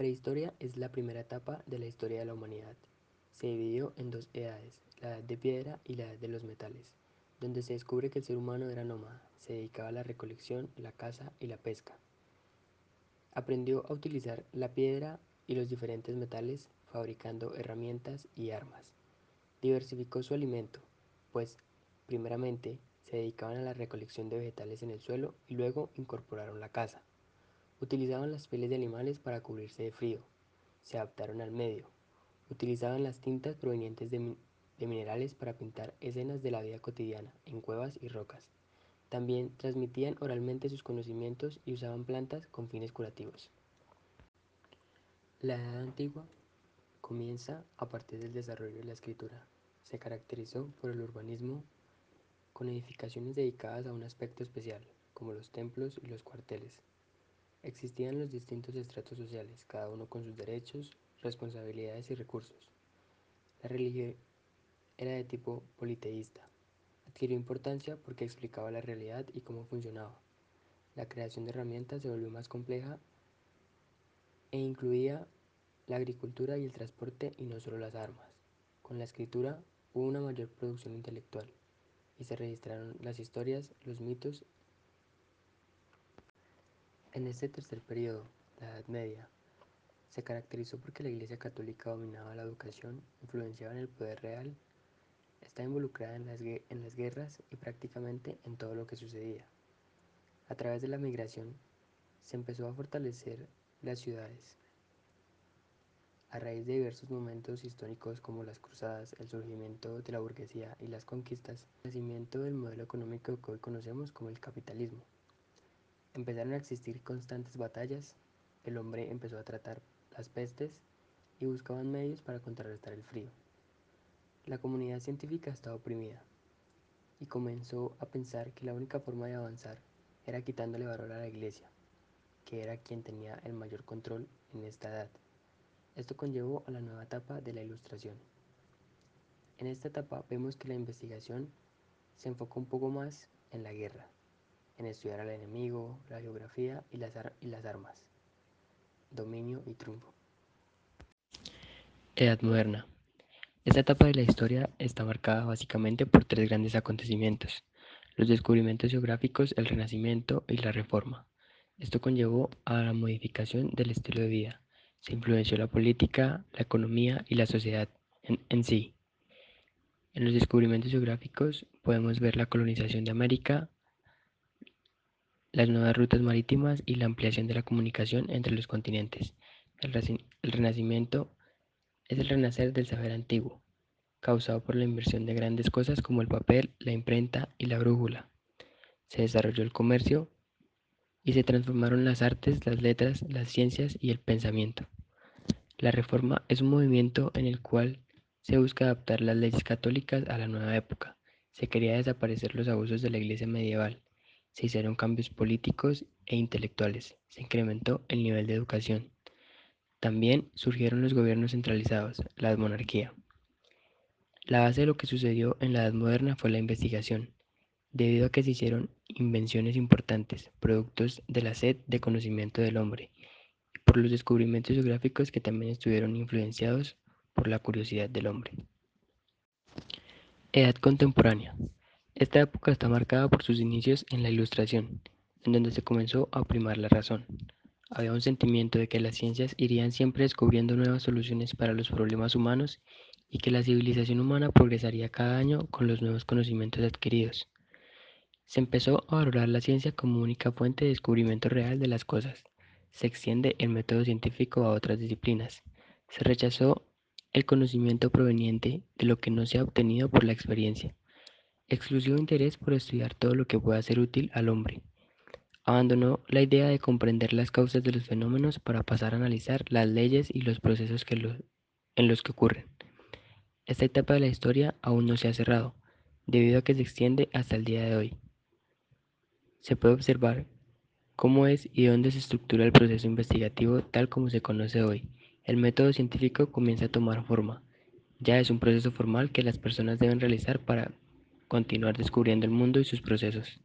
prehistoria es la primera etapa de la historia de la humanidad. Se dividió en dos edades, la edad de piedra y la edad de los metales, donde se descubre que el ser humano era nómada, se dedicaba a la recolección, la caza y la pesca. Aprendió a utilizar la piedra y los diferentes metales fabricando herramientas y armas. Diversificó su alimento, pues primeramente se dedicaban a la recolección de vegetales en el suelo y luego incorporaron la caza. Utilizaban las pieles de animales para cubrirse de frío. Se adaptaron al medio. Utilizaban las tintas provenientes de, minerales para pintar escenas de la vida cotidiana en cuevas y rocas. También transmitían oralmente sus conocimientos y usaban plantas con fines curativos. La Edad Antigua comienza a partir del desarrollo de la escritura. Se caracterizó por el urbanismo con edificaciones dedicadas a un aspecto especial, como los templos y los cuarteles. Existían los distintos estratos sociales, cada uno con sus derechos, responsabilidades y recursos. La religión era de tipo politeísta. Adquirió importancia porque explicaba la realidad y cómo funcionaba. La creación de herramientas se volvió más compleja e incluía la agricultura y el transporte y no solo las armas. Con la escritura hubo una mayor producción intelectual y se registraron las historias, los mitos en este tercer periodo, la Edad Media, se caracterizó porque la Iglesia Católica dominaba la educación, influenciaba en el poder real, estaba involucrada en las, en las guerras y prácticamente en todo lo que sucedía. A través de la migración se empezó a fortalecer las ciudades. A raíz de diversos momentos históricos como las cruzadas, el surgimiento de la burguesía y las conquistas, el nacimiento del modelo económico que hoy conocemos como el capitalismo. Empezaron a existir constantes batallas, el hombre empezó a tratar las pestes y buscaban medios para contrarrestar el frío. La comunidad científica estaba oprimida y comenzó a pensar que la única forma de avanzar era quitándole valor a la iglesia, que era quien tenía el mayor control en esta edad. Esto conllevó a la nueva etapa de la ilustración. En esta etapa vemos que la investigación se enfocó un poco más en la guerra, en estudiar al enemigo, la geografía y las, armas, dominio y triunfo. Edad Moderna. Esta etapa de la historia está marcada básicamente por tres grandes acontecimientos, los descubrimientos geográficos, el Renacimiento y la Reforma. Esto conllevó a la modificación del estilo de vida. Se influenció la política, la economía y la sociedad en sí. En los descubrimientos geográficos podemos ver la colonización de América, las nuevas rutas marítimas y la ampliación de la comunicación entre los continentes. El, renacimiento es el renacer del saber antiguo, causado por la inversión de grandes cosas como el papel, la imprenta y la brújula. Se desarrolló el comercio y se transformaron las artes, las letras, las ciencias y el pensamiento. La reforma es un movimiento en el cual se busca adaptar las leyes católicas a la nueva época. Se quería desaparecer los abusos de la iglesia medieval se hicieron cambios políticos e intelectuales, se incrementó el nivel de educación. También surgieron los gobiernos centralizados, la monarquía. La base de lo que sucedió en la Edad Moderna fue la investigación, debido a que se hicieron invenciones importantes, productos de la sed de conocimiento del hombre, y por los descubrimientos geográficos que también estuvieron influenciados por la curiosidad del hombre. Edad contemporánea. Esta época está marcada por sus inicios en la Ilustración, en donde se comenzó a primar la razón. Había un sentimiento de que las ciencias irían siempre descubriendo nuevas soluciones para los problemas humanos y que la civilización humana progresaría cada año con los nuevos conocimientos adquiridos. Se empezó a valorar la ciencia como única fuente de descubrimiento real de las cosas. Se extiende el método científico a otras disciplinas. Se rechazó el conocimiento proveniente de lo que no se ha obtenido por la experiencia exclusivo interés por estudiar todo lo que pueda ser útil al hombre. Abandonó la idea de comprender las causas de los fenómenos para pasar a analizar las leyes y los procesos que en los que ocurren. Esta etapa de la historia aún no se ha cerrado, debido a que se extiende hasta el día de hoy. Se puede observar cómo es y dónde se estructura el proceso investigativo tal como se conoce hoy. El método científico comienza a tomar forma. Ya es un proceso formal que las personas deben realizar para continuar descubriendo el mundo y sus procesos.